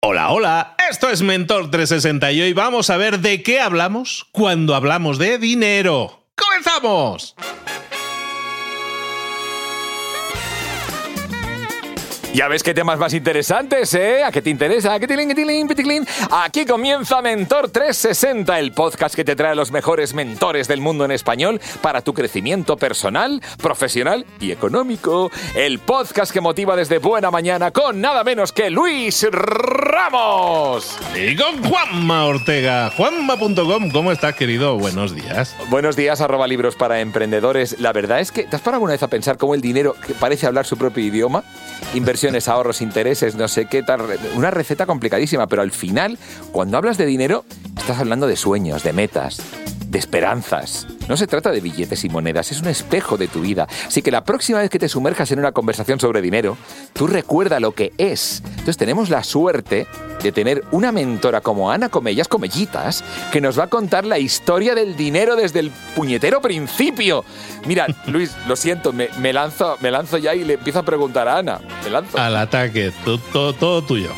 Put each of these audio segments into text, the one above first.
Hola, hola, esto es Mentor 360 y hoy vamos a ver de qué hablamos cuando hablamos de dinero. ¡Comenzamos! Ya ves qué temas más interesantes, ¿eh? ¿A qué te interesa? ¿A qué te Aquí comienza Mentor 360, el podcast que te trae a los mejores mentores del mundo en español para tu crecimiento personal, profesional y económico. El podcast que motiva desde buena mañana con nada menos que Luis Ramos. Y con Juanma Ortega. Juanma.com, ¿cómo estás, querido? Buenos días. Buenos días, arroba libros para emprendedores. La verdad es que, ¿te has parado alguna vez a pensar cómo el dinero que parece hablar su propio idioma? Inversiones, ahorros, intereses, no sé qué tal. Una receta complicadísima, pero al final, cuando hablas de dinero, estás hablando de sueños, de metas, de esperanzas. No se trata de billetes y monedas, es un espejo de tu vida. Así que la próxima vez que te sumerjas en una conversación sobre dinero, tú recuerda lo que es. Entonces tenemos la suerte de tener una mentora como Ana Comellas Comellitas, que nos va a contar la historia del dinero desde el puñetero principio. Mira, Luis, lo siento, me, lanzo, me lanzo ya y le empiezo a preguntar a Ana. Me lanzo. Al ataque, todo, todo tuyo.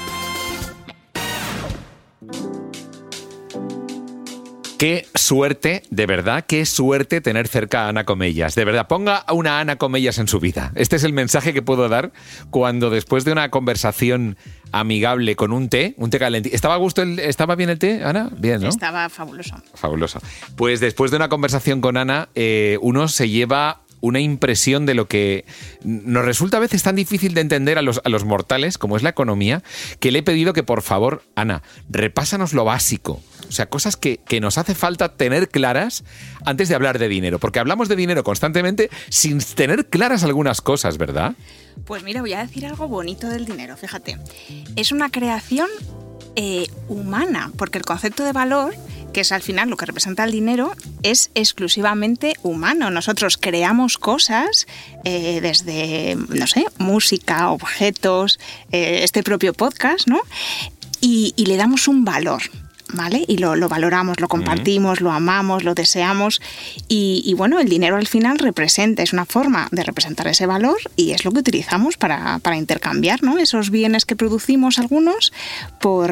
Qué suerte, de verdad, qué suerte tener cerca a Ana Comellas. De verdad, ponga a una Ana Comellas en su vida. Este es el mensaje que puedo dar cuando después de una conversación amigable con un té, un té calentito. ¿Estaba a gusto el, estaba bien el té, Ana? Bien, ¿no? Estaba fabuloso. Fabuloso. Pues después de una conversación con Ana, eh, uno se lleva una impresión de lo que nos resulta a veces tan difícil de entender a los, a los mortales, como es la economía, que le he pedido que por favor, Ana, repásanos lo básico. O sea, cosas que, que, nos hace falta tener claras antes de hablar de dinero. Porque hablamos de dinero constantemente sin tener claras algunas cosas, ¿verdad? Pues mira, voy a decir algo bonito del dinero, fíjate. Es una creación eh, humana, porque el concepto de valor que es al final lo que representa el dinero, es exclusivamente humano. Nosotros creamos cosas eh, desde, no sé, música, objetos, eh, este propio podcast, ¿no? y le damos un valor. ¿Vale? Y lo, valoramos, lo compartimos, lo amamos, lo deseamos. Y, bueno, el dinero al final representa, es una forma de representar ese valor y es lo que utilizamos para, intercambiar ¿no? esos bienes que producimos algunos por,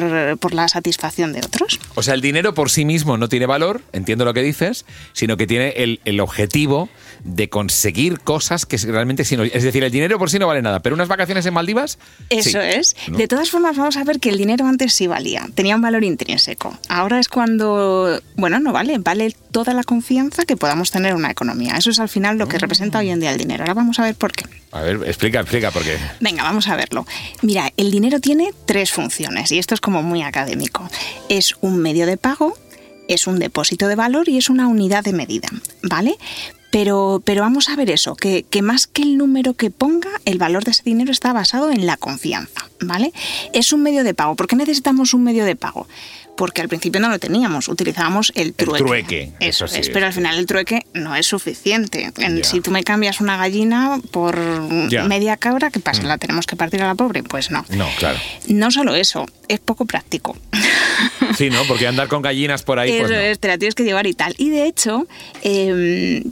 la satisfacción de otros. O sea, el dinero por sí mismo no tiene valor, entiendo lo que dices, sino que tiene el, el objetivo de conseguir cosas que realmente sí no... Es decir, el dinero por sí no vale nada, pero unas vacaciones en Maldivas... Eso es. De todas formas, vamos a ver que el dinero antes sí valía, tenía un valor intrínseco. Ahora es cuando, bueno, no vale, vale toda la confianza que podamos tener en una economía. Eso es al final lo que mm. representa hoy en día el dinero. Ahora vamos a ver por qué. A ver, explica, explica por qué. Venga, vamos a verlo. Mira, el dinero tiene tres funciones y esto es como muy académico. Es un medio de pago, es un depósito de valor y es una unidad de medida, ¿vale? Pero, pero vamos a ver eso, que, que, más que el número que ponga, el valor de ese dinero está basado en la confianza, ¿vale? Es un medio de pago. ¿Por qué necesitamos un medio de pago? Porque al principio no lo teníamos, utilizábamos el trueque. trueque, eso, eso sí, es, pero al final el trueque no es suficiente. En-. Si tú me cambias una gallina por. Mm. media cabra, ¿qué pasa? ¿La tenemos que partir a la pobre? Pues no. No, claro. No solo eso, es poco práctico. Sí, ¿no? Porque andar con gallinas por ahí, Eso pues no. es, te la tienes que llevar y tal. Y de hecho, eh,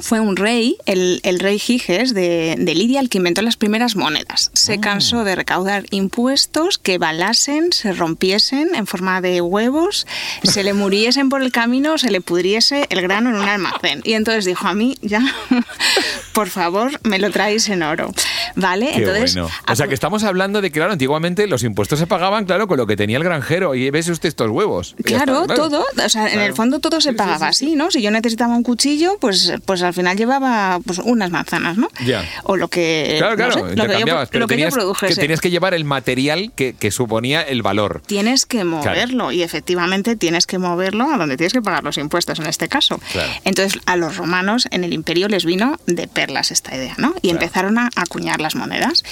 fue un rey, el, el rey Giges de, de Lidia, el que inventó las primeras monedas. Ah. Se cansó de recaudar impuestos que balasen, se rompiesen en forma de huevos, se le muriesen por el camino, se le pudriese el grano en un almacén. Y entonces dijo a mí, ya, por favor, me lo traéis en oro. ¿Vale? Qué entonces, bueno. O sea, que estamos hablando de que, claro, antiguamente los impuestos se pagaban, claro, con lo que tenía el granjero. Y ves usted estos huevos. Claro, está, todo. O sea, en Claro. el fondo todo se pagaba sí, sí. así, ¿no? Si yo necesitaba un cuchillo, pues, pues al final llevaba pues, unas manzanas, ¿no? Ya. O lo que. Claro, no claro, sé, lo que yo, lo que yo tenías, que, produjese. tenías que llevar el material que, que suponía el valor. Tienes que moverlo y efectivamente tienes que moverlo a donde tienes que pagar los impuestos en este caso. Claro. Entonces a los romanos en el imperio les vino de perlas esta idea, ¿no? Y Claro. empezaron a acuñar las monedas.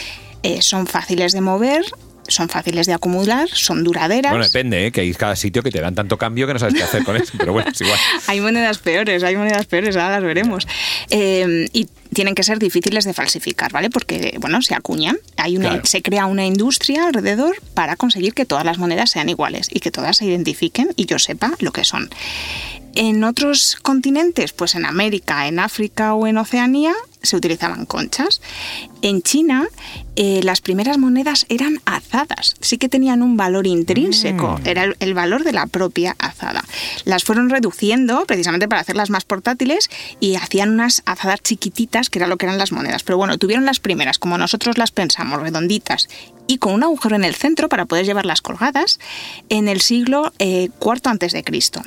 Eh, son fáciles de mover, son fáciles de acumular, son duraderas. Bueno, depende, ¿eh? que hay cada sitio que te dan tanto cambio que no sabes qué hacer con eso. Pero bueno, es igual. hay monedas peores, hay monedas peores, ahora las veremos. Eh, y tienen que ser difíciles de falsificar, ¿vale? Porque, bueno, se acuñan, hay una, Claro. se crea una industria alrededor para conseguir que todas las monedas sean iguales y que todas se identifiquen y yo sepa lo que son. En otros continentes, pues en América, en África o en Oceanía, se utilizaban conchas. En China, eh, las primeras monedas eran azadas, sí que tenían un valor intrínseco, era el, el valor de la propia azada. Las fueron reduciendo precisamente para hacerlas más portátiles y hacían unas azadas chiquititas, que era lo que eran las monedas. Pero bueno, tuvieron las primeras, como nosotros las pensamos, redonditas y con un agujero en el centro para poder llevarlas colgadas en el siglo eh, IV antes de Cristo.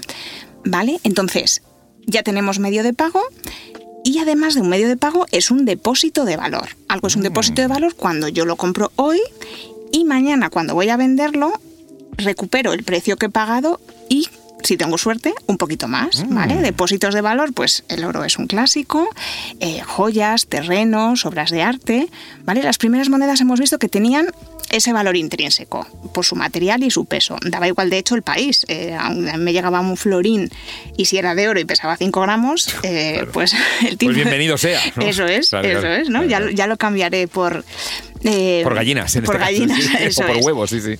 ¿Vale? Entonces, ya tenemos medio de pago y además de un medio de pago es un depósito de valor. Algo es un depósito de valor cuando yo lo compro hoy y mañana cuando voy a venderlo recupero el precio que he pagado y si tengo suerte, un poquito más, ¿vale? Depósitos de valor, pues el oro es un clásico, eh, joyas, terrenos, obras de arte, ¿vale? Las primeras monedas hemos visto que tenían ese valor intrínseco por su material y su peso. Daba igual, de hecho, el país. Eh, me llegaba un florín y si era de oro y pesaba 5 gramos, eh, pues el tipo... bienvenido sea, ¿no? Eso es, Claro, eso claro, es, ¿no? ya, ya lo cambiaré por... eh, Por gallinas, en por este caso, gallinas, sí, eso o por es. huevos, sí, sí.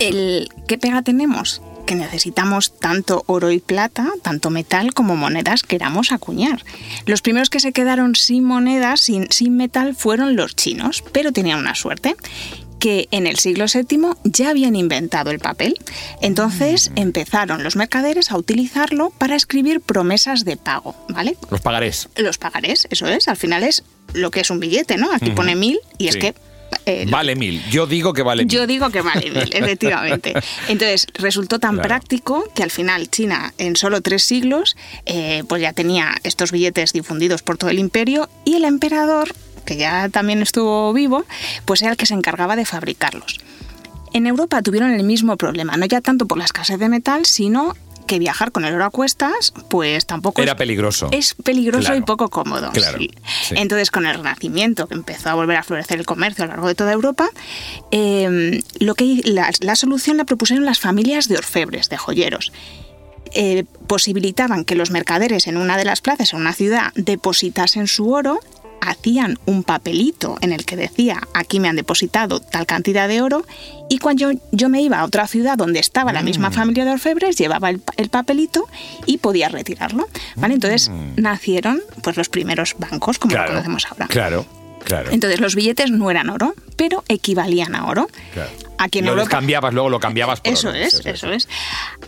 El, ¿Qué pega tenemos? Que necesitamos tanto oro y plata, tanto metal como monedas queramos acuñar. Los primeros que se quedaron sin monedas, sin, sin metal, fueron los chinos, pero tenían una suerte que en el siglo VII ya habían inventado el papel. Entonces empezaron los mercaderes a utilizarlo para escribir promesas de pago, ¿vale? Los pagarés. Los pagarés, eso es, al final es lo que es un billete, ¿no? Aquí pone mil y es que... eh, Vale mil. Yo digo que vale mil. yo digo que vale mil, efectivamente. Entonces, resultó tan Claro. práctico que al final China, en solo tres siglos, eh, pues ya tenía estos billetes difundidos por todo el imperio y el emperador, que ya también estuvo vivo, pues era el que se encargaba de fabricarlos. En Europa tuvieron el mismo problema, no ya tanto por la escasez de metal, sino que viajar con el oro a cuestas, pues tampoco Era es- peligroso. es peligroso Claro. y poco cómodo. Claro, sí. sí. Entonces, con el Renacimiento, que empezó a volver a florecer el comercio a lo largo de toda Europa, eh, lo que, la, la solución la propusieron las familias de orfebres, de joyeros. Eh, posibilitaban que los mercaderes en una de las plazas, en una ciudad, depositasen su oro, hacían un papelito en el que decía, aquí me han depositado tal cantidad de oro, y cuando yo, yo me iba a otra ciudad donde estaba la misma familia de orfebres, llevaba el, pa- el papelito y podía retirarlo. ¿vale? Entonces nacieron pues, los primeros bancos, como lo conocemos ahora. Claro, claro. Entonces los billetes no eran oro, pero equivalían a oro. claro. Aquí en lo Europa descambiabas, luego lo cambiabas por eso oro. es, eso sí. es.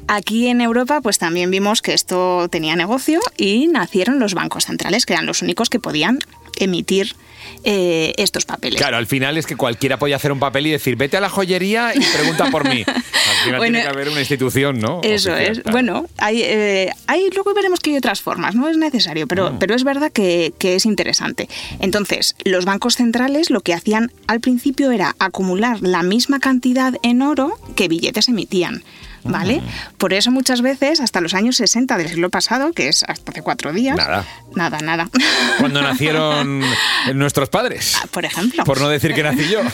Aquí en Europa, pues también vimos que esto tenía negocio y nacieron los bancos centrales, que eran los únicos que podían emitir eh, estos papeles. Claro, al final es que cualquiera podía hacer un papel y decir, vete a la joyería y pregunta por mí. Al final Bueno, tiene que haber una institución, ¿no? Eso Oficial, es. Bueno, hay, eh, hay- luego veremos que hay otras formas, no es necesario, pero, Mm. pero es verdad que, que es interesante. Entonces, los bancos centrales lo que hacían al principio era acumular la misma cantidad en oro que billetes emitían. ¿Vale? Por eso muchas veces, hasta los años 60 del siglo pasado, que es hasta hace cuatro días... Nada. Nada, nada. Cuando nacieron nuestros padres. Ah, Por ejemplo. Por no decir que nací yo.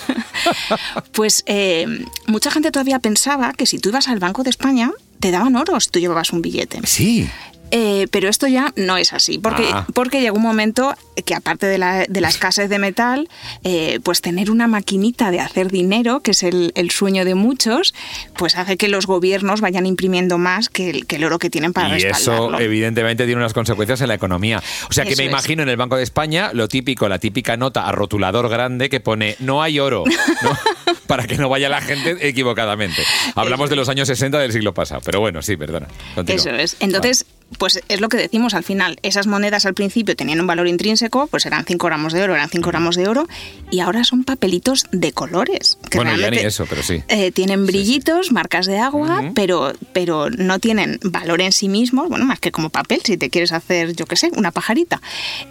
Pues eh, mucha gente todavía pensaba que si tú ibas al Banco de España, te daban oro si tú llevabas un billete. Sí. Eh, pero esto ya no es así, porque, Ah. porque llegó un momento que aparte de la, de la escasez de metal, eh, pues tener una maquinita de hacer dinero, que es el, el sueño de muchos, pues hace que los gobiernos vayan imprimiendo más que el, que el oro que tienen para Y eso, evidentemente, tiene unas consecuencias en la economía. O sea, que Eso me es. imagino en el Banco de España lo típico, la típica nota a rotulador grande que pone no hay oro, ¿no? para que no vaya la gente equivocadamente. Hablamos de los años 60 del siglo pasado, pero bueno, sí, perdona. Eso es. Entonces, pues es lo que decimos al final. Esas monedas al principio tenían un valor intrínseco, pues eran 5 gramos de oro, eran 5 gramos de oro, y ahora son papelitos de colores. que Bueno, ya ni eso, pero sí. eh, tienen brillitos, marcas de agua, pero, pero no tienen valor en sí mismos, bueno, más que como papel, si te quieres hacer, yo qué sé, una pajarita.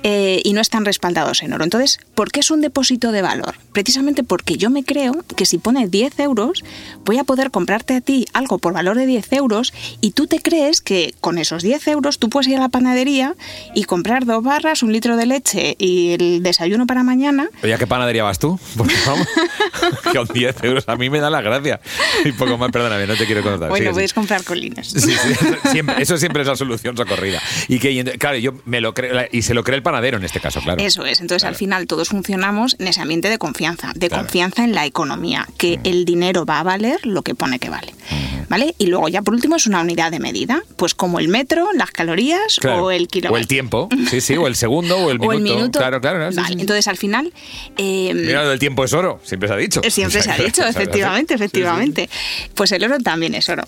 Eh, y no están respaldados en oro. Entonces, ¿por qué es un depósito de valor? Precisamente porque yo me creo que si pone 10 euros, voy a poder comprarte a ti algo por valor de 10 euros y tú te crees que con esos 10 euros tú puedes ir a la panadería y comprar dos barras, un litro de leche y el desayuno para mañana Oye, ¿a qué panadería vas tú? Porque vamos, con 10 euros a mí me da la gracia. Y poco más, perdóname, no te quiero contar. Bueno, sigue. comprar colines. Sí, sí, eso siempre, eso siempre es la solución socorrida. Y que, claro, yo me lo creo, y se lo cree el panadero en este caso, claro. Eso es. Entonces, Claro. al final, todos funcionamos en ese ambiente de confianza, de Claro. confianza en la economía, que el dinero va a valer lo que pone que vale. ¿Vale? Y luego, ya por último, es una unidad de medida, pues como el metro, las calorías Claro. o el kilovatio. O el tiempo, sí, sí, o el segundo, o el minuto. O el minuto. Claro, claro. sí, Vale, sí, sí. Entonces, al final. eh, Mira, lo del tiempo es oro, siempre se ha dicho. Siempre se ha dicho, efectivamente, Sí, efectivamente. Pues el oro también es oro.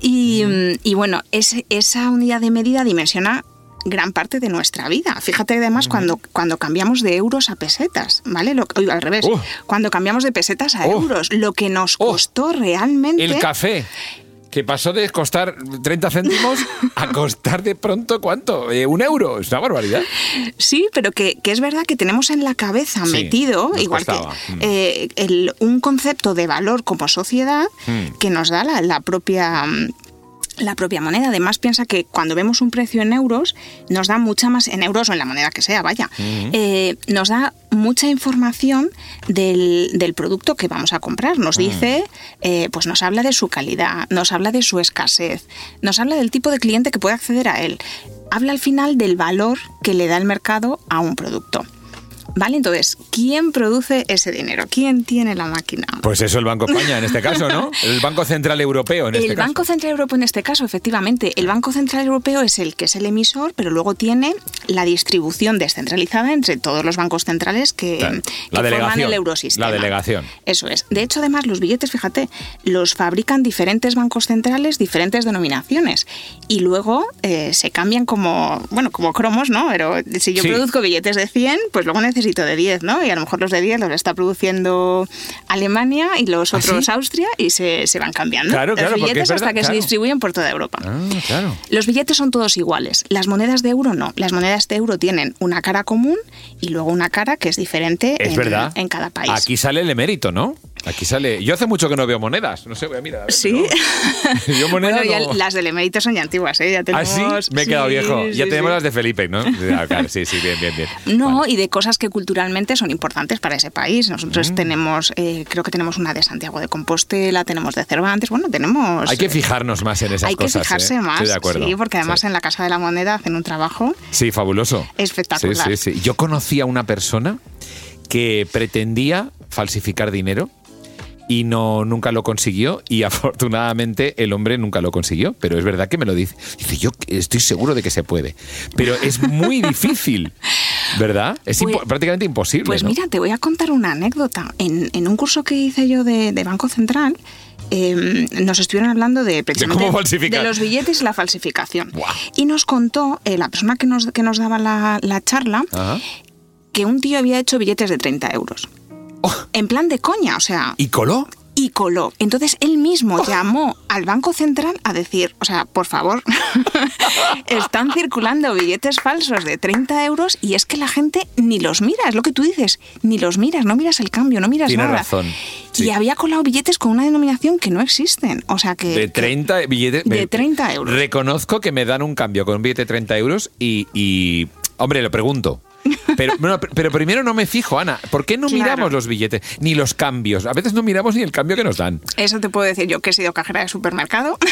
Y, mm, y bueno, esa unidad de medida dimensiona gran parte de nuestra vida. Fíjate además cuando, cuando cambiamos de euros a pesetas, ¿vale? Lo, oye, al revés, Uh. cuando cambiamos de pesetas a Uh. euros, lo que nos Oh. costó realmente... El café. Que pasó de costar 30 céntimos a costar de pronto, ¿cuánto? Eh, ¿Un euro? Es una barbaridad. Sí, pero que, que es verdad que tenemos en la cabeza Sí, metido, igual costaba. que Mm. eh, el- un concepto de valor como sociedad Mm. que nos da la, la propia la propia moneda. Además, piensa que cuando vemos un precio en euros, nos da mucha más, en euros o en la moneda que sea, vaya, eh, nos da mucha información del, del producto que vamos a comprar. Nos dice, eh, pues nos habla de su calidad, nos habla de su escasez, nos habla del tipo de cliente que puede acceder a él. Habla al final del valor que le da el mercado a un producto. ¿Vale? Entonces, ¿quién produce ese dinero? ¿Quién tiene la máquina? Pues eso el Banco España en este caso, ¿no? El Banco Central Europeo en el este caso. Banco Central Europeo en este caso, efectivamente, el Banco Central Europeo es el que es el emisor, pero luego tiene la distribución descentralizada entre todos los bancos centrales que, Claro. que forman el eurosistema. la delegación. Eso es. De hecho, además, los billetes, fíjate, los fabrican diferentes bancos centrales, diferentes denominaciones. Y luego eh, se cambian como, bueno, como cromos, ¿no? Pero si yo Sí. produzco billetes de 100, pues luego necesito de 10, ¿no? Y a lo mejor los de 10 los está produciendo Alemania y los ¿Ah, otros sí? Austria y se, se van cambiando. Claro, los claro, billetes verdad, hasta que claro. se distribuyen por toda Europa. Ah, claro. Los billetes son todos iguales. Las monedas de euro no. Las monedas de euro tienen una cara común y luego una cara que es diferente Es en, verdad. en cada país. Aquí sale el emérito, ¿no? Aquí sale. Yo hace mucho que no veo monedas. No sé, voy a mirar. a ver, Sí. pero- Yo moneda Bueno, ya no- las del emérito son ya antiguas, ¿eh? Ya ¿Ah, tenemos... sí? Me he quedado Sí, viejo. Ya tenemos las de Felipe, ¿no? Ah, claro, sí, sí, bien, bien, bien. No, Vale. y de cosas que culturalmente son importantes para ese país. Nosotros Mm. tenemos, eh, creo que tenemos una de Santiago de Compostela, tenemos de Cervantes, bueno, tenemos... Hay que eh, fijarnos más en esas hay que cosas. fijarse ¿eh? más, Estoy de acuerdo. sí, porque además en la Casa de la Moneda hacen un trabajo Sí, fabuloso. espectacular. Sí, sí, sí. Yo conocí a una persona que pretendía falsificar dinero y no nunca lo consiguió y afortunadamente el hombre nunca lo consiguió, pero es verdad que me lo dice. Dice, yo estoy seguro de que se puede, pero es muy difícil, ¿verdad? Es Pues- impo- prácticamente imposible. Pues ¿no? mira, te voy a contar una anécdota. En, en un curso que hice yo de, de Banco Central, eh, nos estuvieron hablando de precisamente cómo falsificar. de los billetes y la falsificación. Y nos contó eh, la persona que nos, que nos daba la, la charla Ajá. que un tío había hecho billetes de 30 euros. Oh, En plan de coña, o sea, ¿Y coló? y coló. Entonces él mismo llamó al Banco Central a decir, o sea, por favor, están circulando billetes falsos de 30 euros y es que la gente ni los mira, es lo que tú dices, ni los miras, no miras el cambio, no miras Tiene nada. razón. Y había colado billetes con una denominación que no existen. O sea que. De 30 billetes. De 30 euros. Reconozco que me dan un cambio con un billete de 30 euros y. y- hombre, lo pregunto. Pero, bueno, pero primero no me fijo, Ana. ¿Por qué no Claro. miramos los billetes? Ni los cambios. A veces no miramos ni el cambio que nos dan. Eso te puedo decir yo que he sido cajera de supermercado.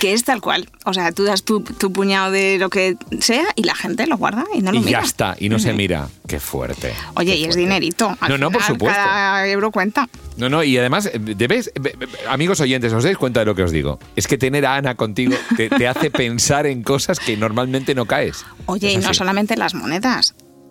Que es tal cual. O sea, tú das tu, tu puñado de lo que sea y la gente lo guarda y no lo y mira. ya está. Y no se mira. Qué fuerte. Oye, qué y es dinerito. Al No, no, por final, supuesto. Cada euro cuenta. No, no, y además, eh, debéis, eh, eh, amigos oyentes, os dais cuenta de lo que os digo. Es que tener a Ana contigo te, te hace pensar en cosas que normalmente no caes. Oye, y no solamente las monedas,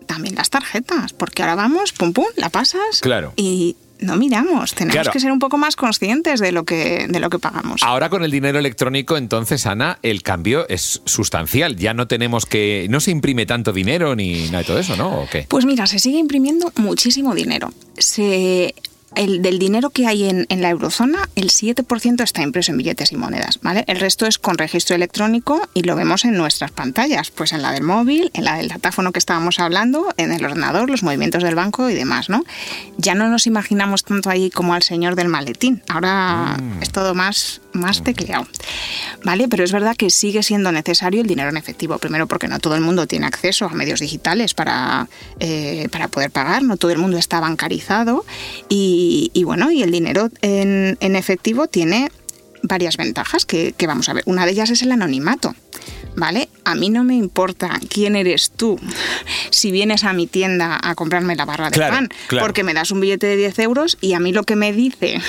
también las tarjetas. Porque ahora vamos, pum pum, la pasas. Claro. Y no miramos. Tenemos Claro. que ser un poco más conscientes de lo que, de lo que pagamos. Ahora con el dinero electrónico, entonces, Ana, el cambio es sustancial. Ya no tenemos que. No se imprime tanto dinero ni nada de todo eso, ¿no? ¿O qué? Pues mira, se sigue imprimiendo muchísimo dinero. Se, el, del dinero que hay en, en la eurozona, el 7% está impreso en billetes y monedas, ¿vale? El resto es con registro electrónico y lo vemos en nuestras pantallas, pues en la del móvil, en la del datáfono que estábamos hablando, en el ordenador, los movimientos del banco y demás, ¿no? Ya no nos imaginamos tanto ahí como al señor del maletín. Ahora es todo más, más tecleado, ¿vale? Pero es verdad que sigue siendo necesario el dinero en efectivo. Primero porque no todo el mundo tiene acceso a medios digitales para, eh, para poder pagar, no todo el mundo está bancarizado y, y bueno, y el dinero en, en efectivo tiene varias ventajas que, que vamos a ver. Una de ellas es el anonimato. ¿Vale? A mí no me importa quién eres tú si vienes a mi tienda a comprarme la barra de Claro, pan, claro. porque me das un billete de 10 euros y a mí lo que me dice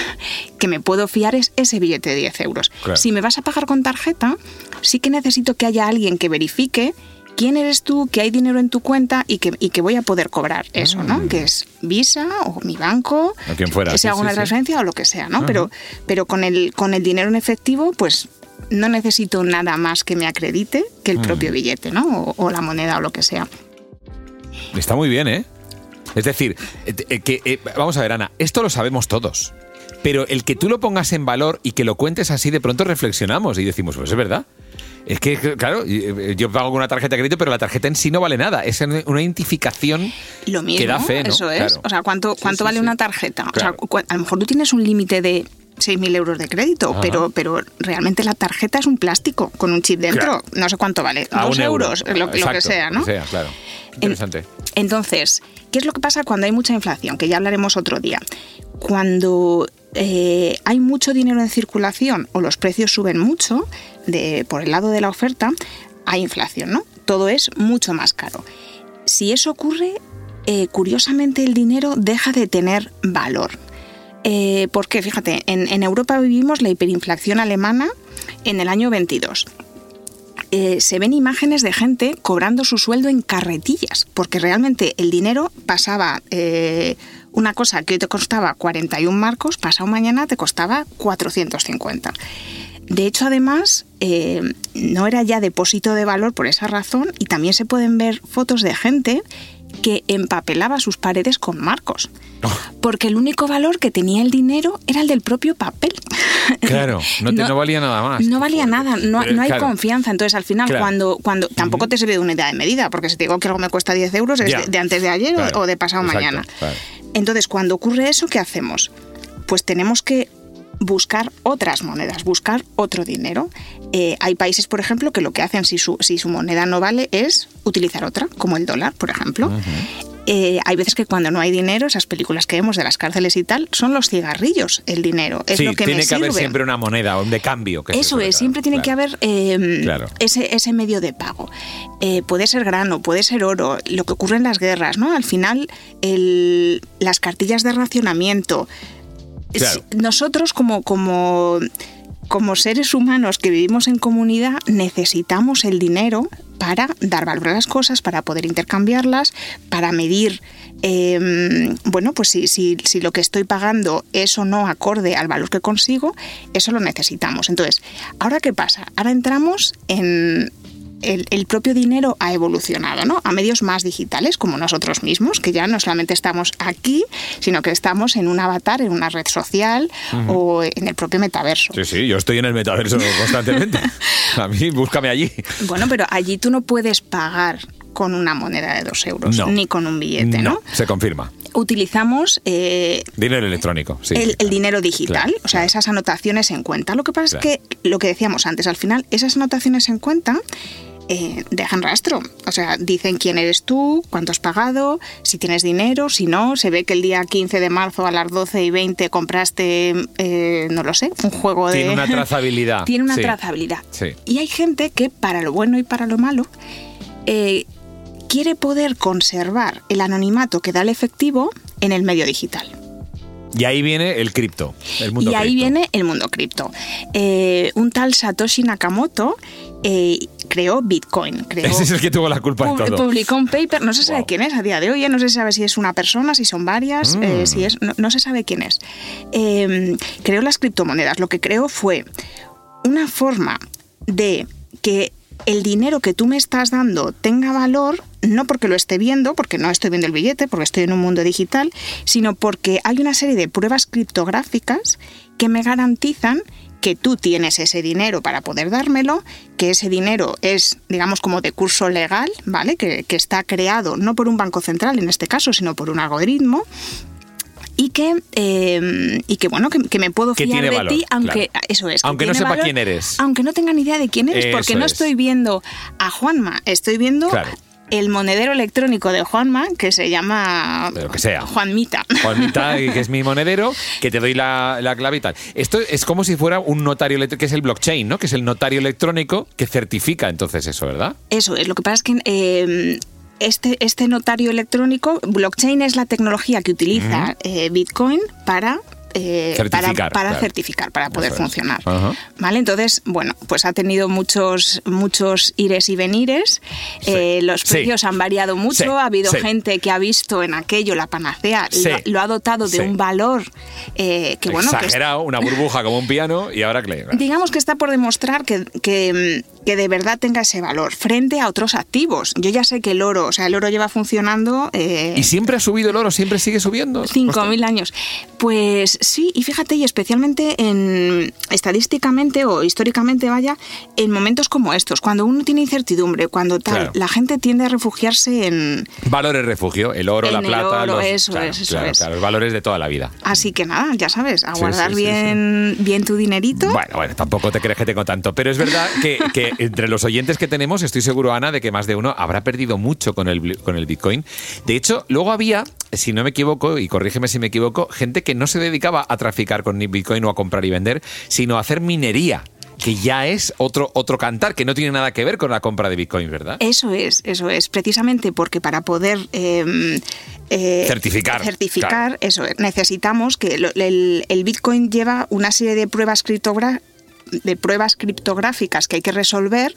que me puedo fiar es ese billete de 10 euros. Claro. Si me vas a pagar con tarjeta, sí que necesito que haya alguien que verifique quién eres tú, que hay dinero en tu cuenta y que, y que voy a poder cobrar eso, ¿no? Que es Visa o mi banco, Mm. O quien fuera, que sea sí, una sí. transferencia o lo que sea, ¿no? Pero, pero con, el, con el dinero en efectivo, pues no necesito nada más que me acredite que el Mm. propio billete, ¿no? O, o la moneda o lo que sea. Está muy bien, ¿eh? Es decir, eh, eh, que eh, vamos a ver, Ana, esto lo sabemos todos. Pero el que tú lo pongas en valor y que lo cuentes así, de pronto reflexionamos y decimos, pues es verdad. Es que, claro, eh, yo pago con una tarjeta de crédito, pero la tarjeta en sí no vale nada. Es una identificación Lo mismo, que da fe, ¿no? eso es. Claro. O sea, ¿cuánto, cuánto sí, vale sí. una tarjeta? O sea, a lo mejor tú tienes un límite de 6.000 euros de crédito, Ajá. pero, pero realmente la tarjeta es un plástico con un chip dentro. Claro. No sé cuánto vale, A dos euro. euros, lo, lo que sea, ¿no? lo que sea, claro. Interesante. Entonces, ¿qué es lo que pasa cuando hay mucha inflación? Que ya hablaremos otro día. Cuando eh, hay mucho dinero en circulación o los precios suben mucho de, por el lado de la oferta, hay inflación, ¿no? Todo es mucho más caro. Si eso ocurre, eh, curiosamente el dinero deja de tener valor. Eh, porque, fíjate, en, Europa vivimos la hiperinflación alemana en el año 22 eh, se ven imágenes de gente cobrando su sueldo en carretillas, porque realmente el dinero pasaba, una cosa que te costaba 41 marcos, pasado mañana te costaba 450. De hecho, además, eh, no era ya depósito de valor por esa razón y también se pueden ver fotos de gente que empapelaba sus paredes con marcos. Porque el único valor que tenía el dinero era el del propio papel. Claro, no, te- no valía nada más. No valía nada, no, hay claro. confianza. Entonces, al final, Claro. cuando, cuando tampoco te sirve de unidad de medida, porque si te digo que algo me cuesta 10 euros, es de, de antes de ayer o- Claro, o de pasado exacto, mañana. Entonces, cuando ocurre eso, ¿qué hacemos? Pues tenemos que buscar otras monedas, buscar otro dinero. Eh, hay países, por ejemplo, que lo que hacen si su, si su moneda no vale es utilizar otra, como el dólar, por ejemplo. Eh, hay veces que cuando no hay dinero, esas películas que vemos de las cárceles y tal, son los cigarrillos el dinero. Es sí, lo que tiene me que haber siempre una moneda, un de cambio. Que Eso es, siempre tiene claro. que haber eh, Claro. ese, ese medio de pago. Eh, puede ser grano, puede ser oro, lo que ocurre en las guerras, ¿no? Al final, el- las cartillas de racionamiento. Nosotros como, como, como seres humanos que vivimos en comunidad necesitamos el dinero para dar valor a las cosas, para poder intercambiarlas, para medir, eh, bueno, pues si, si, si lo que estoy pagando es o no acorde al valor que consigo, eso lo necesitamos. Entonces, ¿ahora qué pasa? Ahora entramos en el, el propio dinero ha evolucionado, ¿no? A medios más digitales, como nosotros mismos, que ya no solamente estamos aquí, sino que estamos en un avatar, en una red social o en el propio metaverso. Sí, sí, yo estoy en el metaverso constantemente. A mí, búscame allí. Bueno, pero allí tú no puedes pagar con una moneda de dos euros, No. ni con un billete, ¿no? se confirma. Utilizamos eh, Dinero electrónico, sí. el, dinero digital, Claro, o sea, claro. esas anotaciones en cuenta. Lo que pasa es que lo que decíamos antes, al final, esas anotaciones en cuenta eh, dejan rastro. O sea, dicen quién eres tú, cuánto has pagado, si tienes dinero, si no. Se ve que el día 15 de marzo a las 12 y 20 compraste, eh, no lo sé, un juego de. Tiene una trazabilidad. Tiene una sí. trazabilidad. Sí. Y hay gente que, para lo bueno y para lo malo, eh, quiere poder conservar el anonimato que da el efectivo en el medio digital. Y ahí viene el cripto, el mundo y ahí cripto. viene el mundo cripto. Eh, un tal Satoshi Nakamoto eh, creó Bitcoin. Creó, Ese es el que tuvo la culpa pu- todo. Publicó un paper, no se sabe Wow. quién es a día de hoy, ya no se sabe si es una persona, si son varias, Mm. eh, si es, no, no se sabe quién es. Eh, creó las criptomonedas. Lo que creó fue una forma de que el dinero que tú me estás dando tenga valor, no porque lo esté viendo, porque no estoy viendo el billete, porque estoy en un mundo digital, sino porque hay una serie de pruebas criptográficas que me garantizan que tú tienes ese dinero para poder dármelo, que ese dinero es, digamos, como de curso legal, ¿vale? Que, que está creado no por un banco central en este caso, sino por un algoritmo, y que, eh, y que bueno, que, que me puedo fiar de valor, ti, aunque claro. eso es. que Aunque no sepa quién eres. Aunque no tenga ni idea de quién eres, Eso porque no es. estoy viendo a Juanma, estoy viendo Claro. El monedero electrónico de Juanma, que se llama De lo que sea. Juanmita. Juanita, que es mi monedero, que te doy la, la clave y tal. Esto es como si fuera un notario electrónico, que es el blockchain, ¿no? Que es el notario electrónico que certifica entonces eso, ¿verdad? Eso es, lo que pasa es que eh, este, este notario electrónico, blockchain es la tecnología que utiliza eh, Bitcoin para... eh, Certificar, para, para claro. certificar, para poder Eso funcionar. ¿Vale? Entonces, bueno, pues ha tenido muchos, muchos ires y venires. Sí. Eh, los Sí. precios han variado mucho. Sí. Ha habido gente que ha visto en aquello la panacea, lo, lo ha dotado de un valor eh, que, bueno, que es- Exagerado, una burbuja como un piano y ahora que digamos que está por demostrar que, que, mm, que de verdad tenga ese valor frente a otros activos. Yo ya sé que el oro, o sea, el oro lleva funcionando eh, ¿Y siempre ha subido el oro? ¿Siempre sigue subiendo? 5.000 años. Pues sí, y fíjate, y especialmente en estadísticamente o históricamente, vaya, en momentos como estos, cuando uno tiene incertidumbre, cuando tal, Claro. la gente tiende a refugiarse en... Valores refugio, el oro, En la el plata, oro, los, eso claro, es, eso claro, es. los valores de toda la vida. Así que nada, ya sabes, a guardar sí, sí, bien, bien tu dinerito. Bueno, bueno, tampoco te crees que tengo tanto, pero es verdad que, que entre los oyentes que tenemos, estoy seguro, Ana, de que más de uno habrá perdido mucho con el, con el Bitcoin. De hecho, luego había, si no me equivoco, y corrígeme si me equivoco, gente que no se dedicaba a traficar con Bitcoin o a comprar y vender, sino a hacer minería, que ya es otro, otro cantar, que no tiene nada que ver con la compra de Bitcoin, ¿verdad? Eso es, eso es, precisamente porque para poder eh, eh, Certificar, certificar claro. eso es, necesitamos que el, el Bitcoin lleva una serie de pruebas de pruebas criptográficas que hay que resolver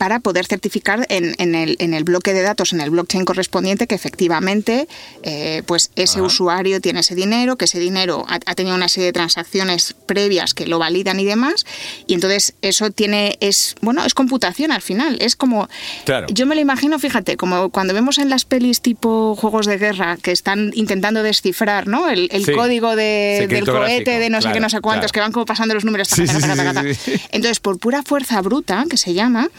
para poder certificar en, en el, en el bloque de datos, en el blockchain correspondiente, que efectivamente eh, pues ese Ajá. usuario tiene ese dinero, que ese dinero ha, ha tenido una serie de transacciones previas que lo validan y demás, y entonces eso tiene, es, bueno, es computación al final, es como, Claro. yo me lo imagino, fíjate, como cuando vemos en las pelis tipo juegos de guerra que están intentando descifrar, ¿no? El, el Sí. código de- del cohete de no sé qué, no sé cuántos, claro. que van como pasando los números. Taca, taca, taca, sí, sí. Entonces, por pura fuerza bruta, que se llama,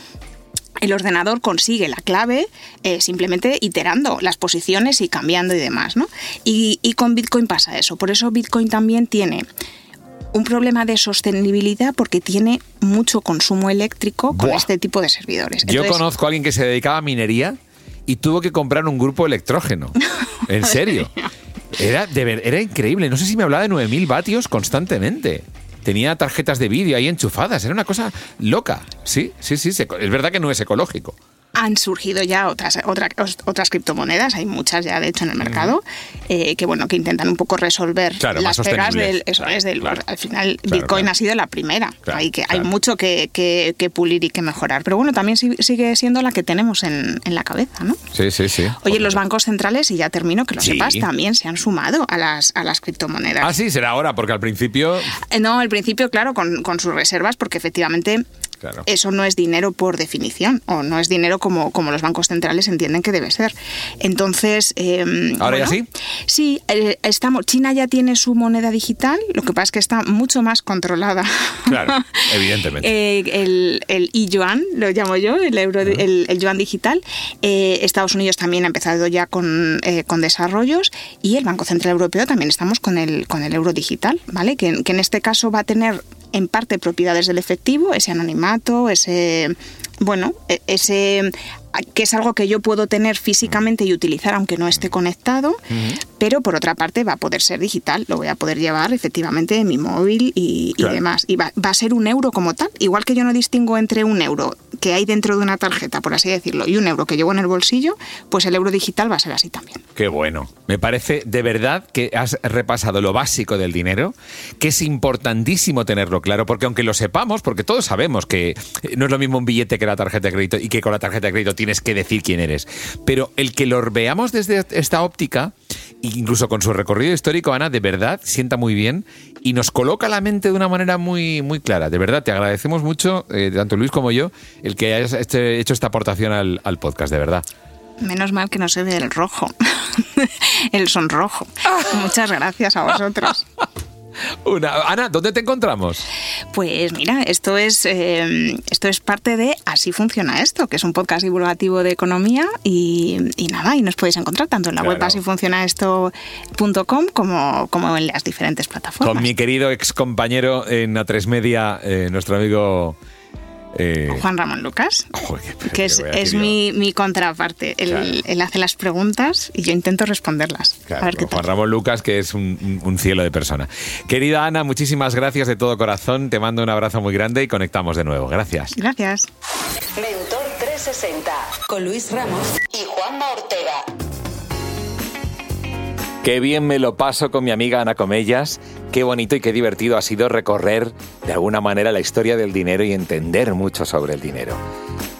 el ordenador consigue la clave eh, simplemente iterando las posiciones y cambiando y demás, ¿no? Y, y con Bitcoin pasa eso. Por eso Bitcoin también tiene un problema de sostenibilidad porque tiene mucho consumo eléctrico con Buah. este tipo de servidores. Yo conozco a alguien que se dedicaba a minería y tuvo que comprar un grupo electrógeno. En serio. Era, de ver- era increíble. No sé si me hablaba de 9.000 vatios constantemente. Tenía tarjetas de vídeo ahí enchufadas. Era una cosa loca. Sí, sí, sí. Es verdad que no es ecológico. Han surgido ya otras, otra- otras criptomonedas, hay muchas ya de hecho en el mercado, eh, que bueno, que intentan un poco resolver Claro, las pegas del, eso Claro, es, del, claro. al final Bitcoin ha sido la primera, hay, que, hay mucho que, que- que pulir y que mejorar, pero bueno, también si- sigue siendo la que tenemos en, en la cabeza, ¿no? Sí, sí, sí. Oye, los bancos centrales, y ya termino, que lo Sí. sepas, también se han sumado a las, a las criptomonedas. Ah, sí, será ahora, porque al principio. Eh, No, al principio, claro, con, con sus reservas, porque efectivamente eso no es dinero por definición, o no es dinero como, como los bancos centrales entienden que debe ser. Entonces. Em, ¿Ahora ya sí? Sí, eh, estamos, China ya tiene su moneda digital, lo que pasa es que está mucho más controlada. Claro, evidentemente. Eh, el, el yuan lo llamo yo, el, euro, el, yuan digital. Eh, Estados Unidos también ha empezado ya con, con desarrollos y el Banco Central Europeo también estamos con el, con el euro digital, ¿vale? Que, que en este caso va a tener en parte propiedades del efectivo, ese anonimato, ese bueno, e, ese que es algo que yo puedo tener físicamente y utilizar aunque no esté conectado, pero por otra parte va a poder ser digital, lo voy a poder llevar efectivamente en mi móvil y, demás. Y va, a ser un euro como tal, igual que yo no distingo entre un euro que hay dentro de una tarjeta, por así decirlo, y un euro que llevo en el bolsillo, pues el euro digital va a ser así también. Qué bueno. Me parece de verdad que has repasado lo básico del dinero, que es importantísimo tenerlo claro, porque aunque lo sepamos, porque todos sabemos que no es lo mismo un billete que la tarjeta de crédito y que con la tarjeta de crédito tienes que decir quién eres. Pero el que lo veamos desde esta óptica, incluso con su recorrido histórico, Ana, de verdad sienta muy bien y nos coloca la mente de una manera muy, muy clara. De verdad, te agradecemos mucho, eh, tanto Luis como yo, el que hayas este, hecho esta aportación al, al podcast, de verdad. Menos mal que no se ve el rojo, el sonrojo. Muchas gracias a vosotros. Una. Ana, ¿dónde te encontramos? Pues mira, esto es, eh, esto es parte de Así funciona esto, que es un podcast divulgativo de economía y, nada, y nos podéis encontrar tanto en la web asífuncionaesto.com como, como en las diferentes plataformas. Con mi querido ex compañero en A3 Media, eh, nuestro amigo eh, Juan Ramón Lucas, que es, mi, contraparte. Él, hace las preguntas y yo intento responderlas. Juan Ramón Lucas, que es un, cielo de persona. Querida Ana, muchísimas gracias de todo corazón. Te mando un abrazo muy grande y conectamos de nuevo. Gracias. Gracias. Mentor 360 con Luis Ramos y Juanma Ortega. Qué bien me lo paso con mi amiga Ana Comellas. Qué bonito y qué divertido ha sido recorrer de alguna manera la historia del dinero y entender mucho sobre el dinero.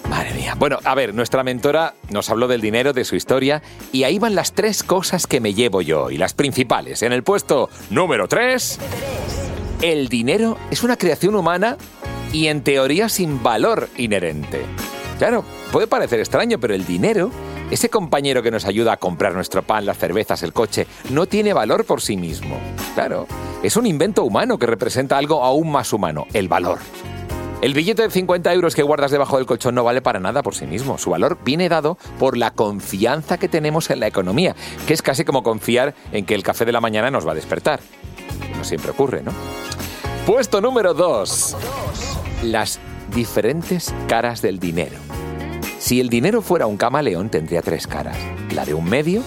Madre mía. Bueno, a ver, nuestra mentora nos habló del dinero, de su historia, y ahí van las tres cosas que me llevo yo, y las principales. En el puesto número 3, el dinero es una creación humana y en teoría sin valor inherente. Claro, puede parecer extraño, pero el dinero ese compañero que nos ayuda a comprar nuestro pan, las cervezas, el coche, no tiene valor por sí mismo. Claro, es un invento humano que representa algo aún más humano, el valor. El billete de 50 euros que guardas debajo del colchón no vale para nada por sí mismo. Su valor viene dado por la confianza que tenemos en la economía, que es casi como confiar en que el café de la mañana nos va a despertar. No siempre ocurre, ¿no? Puesto número 2. Las diferentes caras del dinero. Si el dinero fuera un camaleón, tendría tres caras. La de un medio,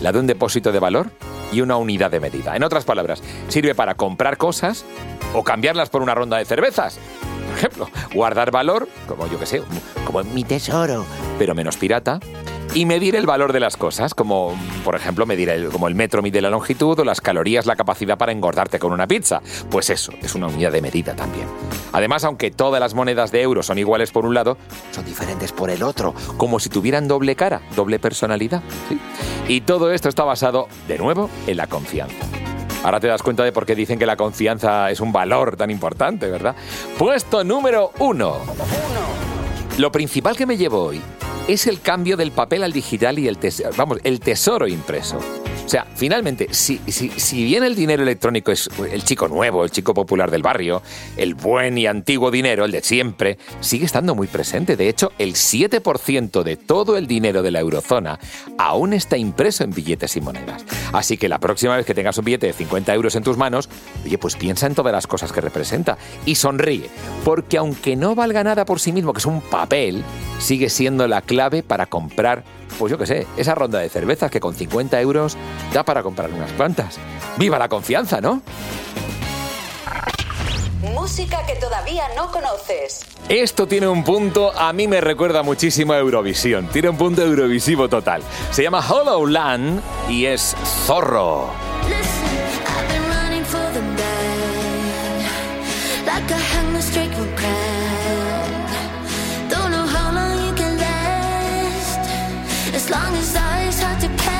la de un depósito de valor y una unidad de medida. En otras palabras, sirve para comprar cosas o cambiarlas por una ronda de cervezas. Por ejemplo, guardar valor, como yo que sé, como mi tesoro, pero menos pirata, y medir el valor de las cosas, como por ejemplo medir el, como el metro mide la longitud o las calorías la capacidad para engordarte con una pizza. Pues eso, es una unidad de medida también. Además, aunque todas las monedas de euro son iguales por un lado, son diferentes por el otro, como si tuvieran doble cara, doble personalidad. Y todo esto está basado, de nuevo, en la confianza. Ahora te das cuenta de por qué dicen que la confianza es un valor tan importante, ¿verdad? Puesto número uno. Lo principal que me llevo hoy es el cambio del papel al digital y el tesoro, vamos, el tesoro impreso. O sea, finalmente, si, si, bien el dinero electrónico es el chico nuevo, el chico popular del barrio, el buen y antiguo dinero, el de siempre, sigue estando muy presente. De hecho, el 7% de todo el dinero de la eurozona aún está impreso en billetes y monedas. Así que la próxima vez que tengas un billete de 50 euros en tus manos, oye, pues piensa en todas las cosas que representa y sonríe. Porque aunque no valga nada por sí mismo, que es un papel, sigue siendo la clave para comprar pues yo qué sé, esa ronda de cervezas que con 50 euros da para comprar unas cuantas. ¡Viva la confianza, ¿no? Música que todavía no conoces. Esto tiene un punto, a mí me recuerda muchísimo a Eurovisión. Tiene un punto eurovisivo total. Se llama Hollow Land y es Zorro. to count.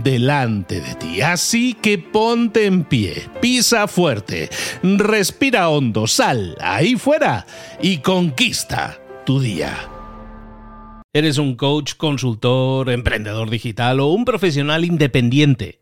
delante de ti. Así que ponte en pie, pisa fuerte, respira hondo, sal ahí fuera y conquista tu día. ¿Eres un coach, consultor, emprendedor digital o un profesional independiente?